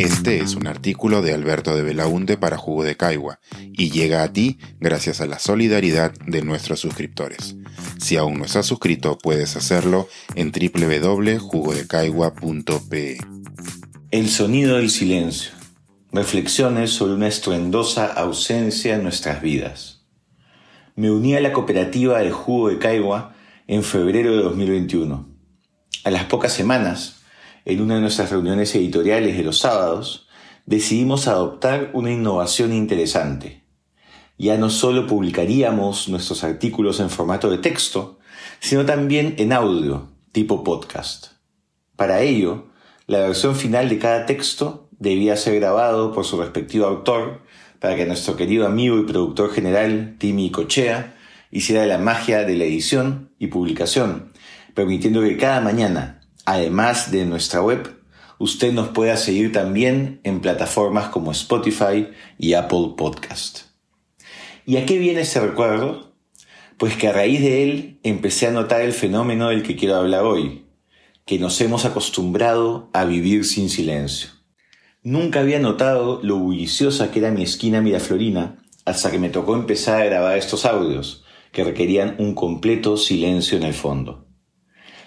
Este es un artículo de Alberto de Belaunte para Jugo de Caigua y llega a ti gracias a la solidaridad de nuestros suscriptores. Si aún no estás suscrito, puedes hacerlo en www.jugodecaigua.pe. El sonido del silencio. Reflexiones sobre una estruendosa ausencia en nuestras vidas. Me uní a la cooperativa del Jugo de Caigua en febrero de 2021. A las pocas semanas, en una de nuestras reuniones editoriales de los sábados, decidimos adoptar una innovación interesante. Ya no solo publicaríamos nuestros artículos en formato de texto, sino también en audio, tipo podcast. Para ello, la versión final de cada texto debía ser grabado por su respectivo autor para que nuestro querido amigo y productor general, Timmy Cochea, hiciera la magia de la edición y publicación, permitiendo que cada mañana Además de nuestra web, usted nos pueda seguir también en plataformas como Spotify y Apple Podcast. ¿Y a qué viene ese recuerdo? Pues que a raíz de él empecé a notar el fenómeno del que quiero hablar hoy, que nos hemos acostumbrado a vivir sin silencio. Nunca había notado lo bulliciosa que era mi esquina Miraflorina hasta que me tocó empezar a grabar estos audios, que requerían un completo silencio en el fondo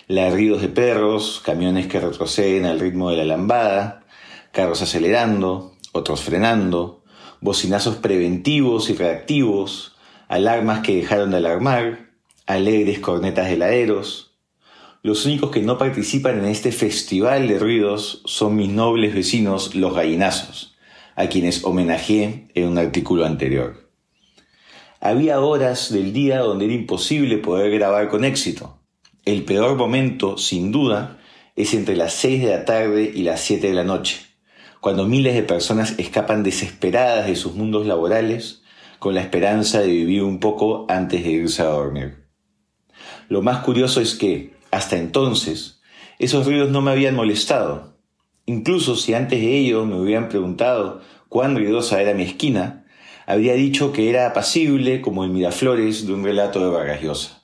ladridos de perros, camiones que retroceden al ritmo de la lambada, carros acelerando, otros frenando, bocinazos preventivos y reactivos, alarmas que dejaron de alarmar, alegres cornetas de heladeros. Los únicos que no participan en este festival de ruidos son mis nobles vecinos los gallinazos, a quienes homenajeé en un artículo anterior. Había horas del día donde era imposible poder grabar con éxito, el peor momento, sin duda, es entre las 6 de la tarde y las 7 de la noche, cuando miles de personas escapan desesperadas de sus mundos laborales con la esperanza de vivir un poco antes de irse a dormir. Lo más curioso es que, hasta entonces, esos ruidos no me habían molestado. Incluso si antes de ello me hubieran preguntado cuán ruidosa era mi esquina, habría dicho que era apacible como el Miraflores de un relato de Vargas Llosa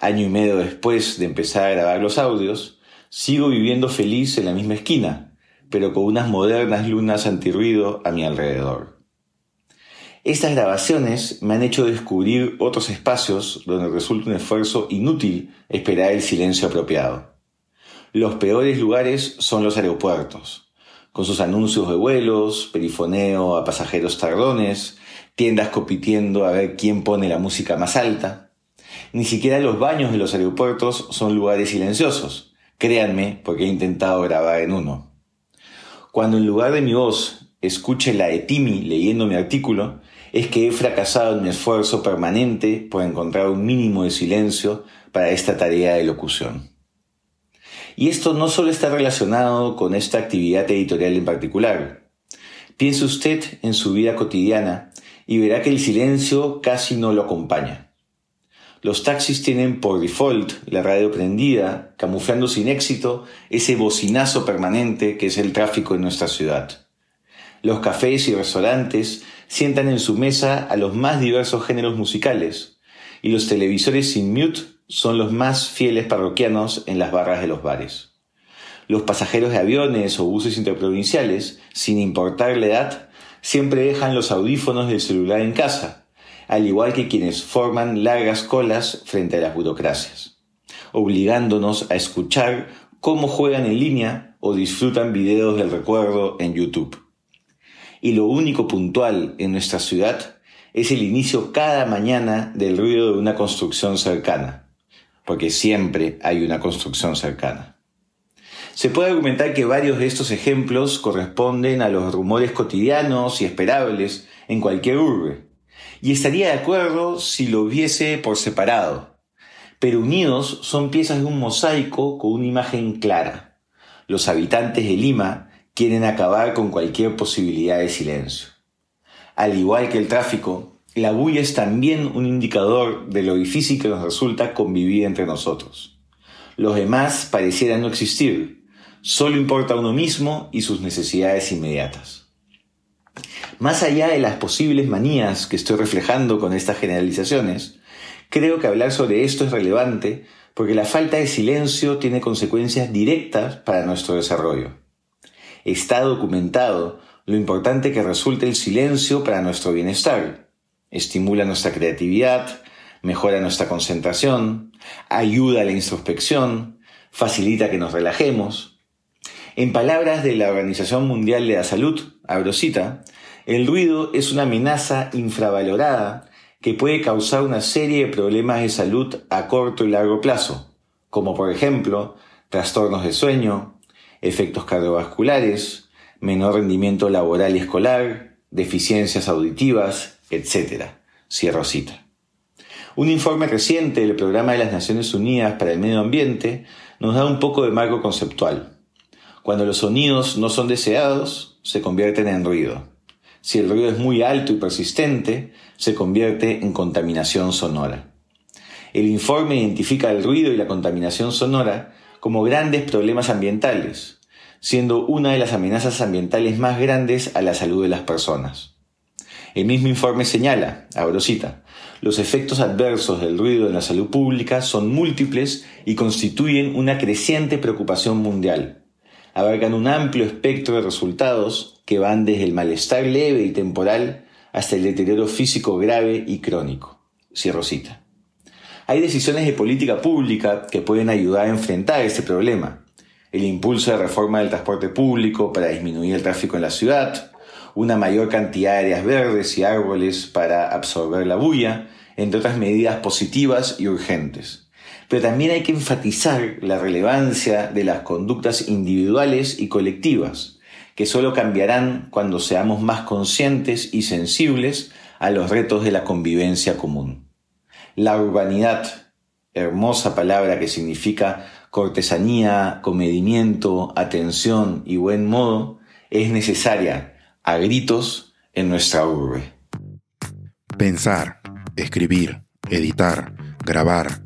año y medio después de empezar a grabar los audios, sigo viviendo feliz en la misma esquina, pero con unas modernas lunas antirruido a mi alrededor. Estas grabaciones me han hecho descubrir otros espacios donde resulta un esfuerzo inútil esperar el silencio apropiado. Los peores lugares son los aeropuertos, con sus anuncios de vuelos, perifoneo a pasajeros tardones, tiendas compitiendo a ver quién pone la música más alta, ni siquiera los baños de los aeropuertos son lugares silenciosos. Créanme, porque he intentado grabar en uno. Cuando en lugar de mi voz escuche la de Timmy leyendo mi artículo, es que he fracasado en mi esfuerzo permanente por encontrar un mínimo de silencio para esta tarea de locución. Y esto no solo está relacionado con esta actividad editorial en particular. Piense usted en su vida cotidiana y verá que el silencio casi no lo acompaña. Los taxis tienen por default la radio prendida, camuflando sin éxito ese bocinazo permanente que es el tráfico en nuestra ciudad. Los cafés y restaurantes sientan en su mesa a los más diversos géneros musicales, y los televisores sin mute son los más fieles parroquianos en las barras de los bares. Los pasajeros de aviones o buses interprovinciales, sin importar la edad, siempre dejan los audífonos del celular en casa, al igual que quienes forman largas colas frente a las burocracias, obligándonos a escuchar cómo juegan en línea o disfrutan videos del recuerdo en YouTube. Y lo único puntual en nuestra ciudad es el inicio cada mañana del ruido de una construcción cercana, porque siempre hay una construcción cercana. Se puede argumentar que varios de estos ejemplos corresponden a los rumores cotidianos y esperables en cualquier urbe, y estaría de acuerdo si lo viese por separado. Pero unidos son piezas de un mosaico con una imagen clara. Los habitantes de Lima quieren acabar con cualquier posibilidad de silencio. Al igual que el tráfico, la bulla es también un indicador de lo difícil que nos resulta convivir entre nosotros. Los demás parecieran no existir, solo importa uno mismo y sus necesidades inmediatas. Más allá de las posibles manías que estoy reflejando con estas generalizaciones, creo que hablar sobre esto es relevante porque la falta de silencio tiene consecuencias directas para nuestro desarrollo. está documentado lo importante que resulta el silencio para nuestro bienestar. Estimula nuestra creatividad, mejora nuestra concentración, ayuda a la introspección, facilita que nos relajemos. En palabras de la Organización Mundial de la Salud, Abrosita, el ruido es una amenaza infravalorada que puede causar una serie de problemas de salud a corto y largo plazo, como por ejemplo trastornos de sueño, efectos cardiovasculares, menor rendimiento laboral y escolar, deficiencias auditivas, etc. Cierro cita. Un informe reciente del Programa de las Naciones Unidas para el Medio Ambiente nos da un poco de marco conceptual. Cuando los sonidos no son deseados, se convierten en ruido. Si el ruido es muy alto y persistente, se convierte en contaminación sonora. El informe identifica el ruido y la contaminación sonora como grandes problemas ambientales, siendo una de las amenazas ambientales más grandes a la salud de las personas. El mismo informe señala, abro cita, los efectos adversos del ruido en la salud pública son múltiples y constituyen una creciente preocupación mundial. Abarcan un amplio espectro de resultados que van desde el malestar leve y temporal hasta el deterioro físico grave y crónico. Cierro cita. Hay decisiones de política pública que pueden ayudar a enfrentar este problema. El impulso de reforma del transporte público para disminuir el tráfico en la ciudad, una mayor cantidad de áreas verdes y árboles para absorber la bulla, entre otras medidas positivas y urgentes. Pero también hay que enfatizar la relevancia de las conductas individuales y colectivas, que solo cambiarán cuando seamos más conscientes y sensibles a los retos de la convivencia común. La urbanidad, hermosa palabra que significa cortesanía, comedimiento, atención y buen modo, es necesaria a gritos en nuestra urbe. Pensar, escribir, editar, grabar,